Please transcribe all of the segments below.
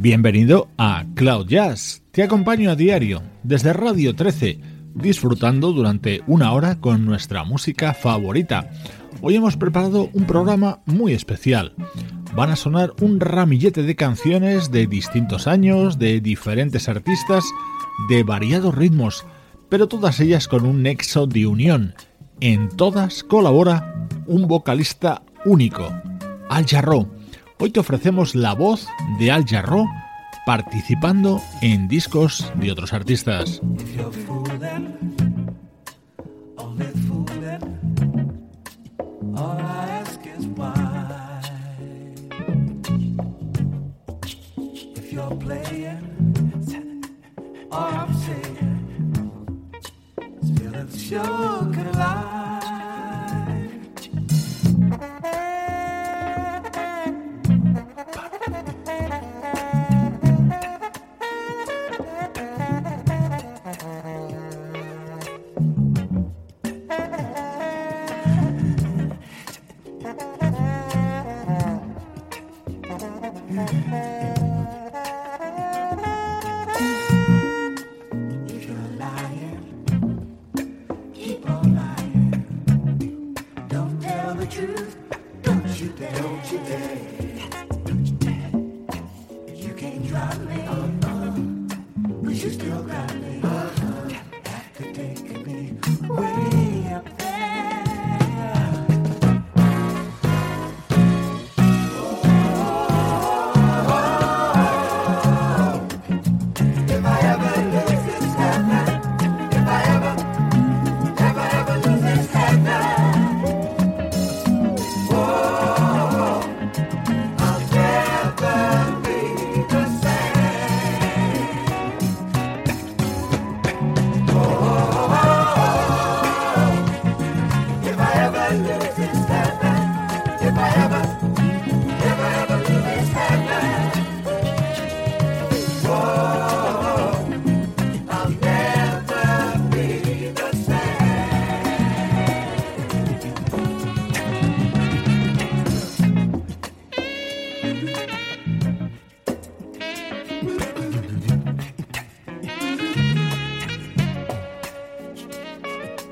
Bienvenido a Cloud Jazz. Te acompaño a diario desde Radio 13, disfrutando durante una hora con nuestra música favorita. Hoy hemos preparado un programa muy especial. Van a sonar un ramillete de canciones de distintos años, de diferentes artistas, de variados ritmos, pero todas ellas con un nexo de unión. En todas colabora un vocalista único, Al Jarreau Hoy te ofrecemos la voz de Al Jarro participando en discos de otros artistas.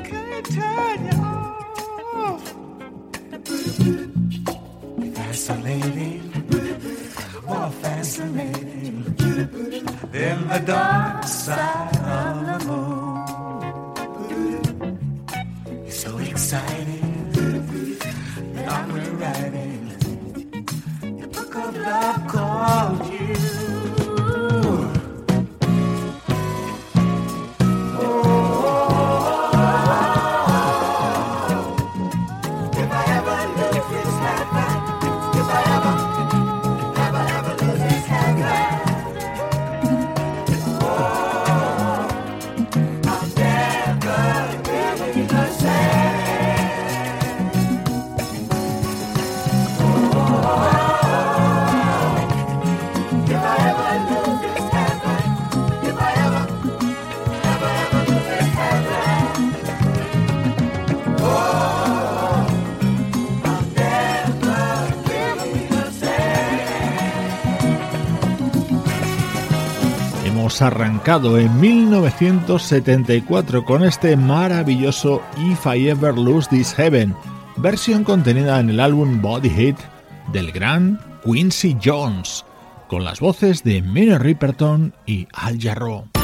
can't turn you off. Fascinating, more fascinating than the dark side of the moon. So exciting that I'm rewriting the book of love called you. Arrancado en 1974 con este maravilloso If I Ever Lose This Heaven, versión contenida en el álbum Body Hit del gran Quincy Jones, con las voces de Minnie Riperton y Al Jarreau.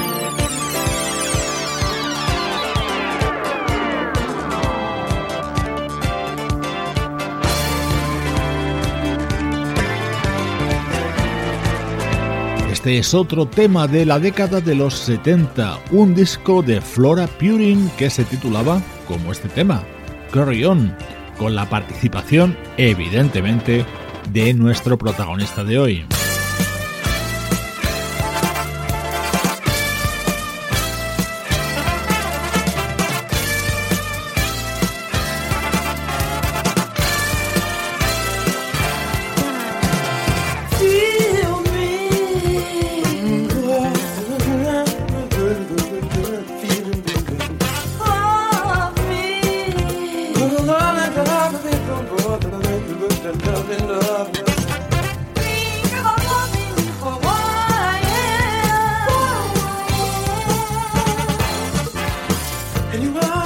Este es otro tema de la década de los 70, un disco de Flora Purin que se titulaba como este tema, Carry On, con la participación, evidentemente, de nuestro protagonista de hoy. and you are.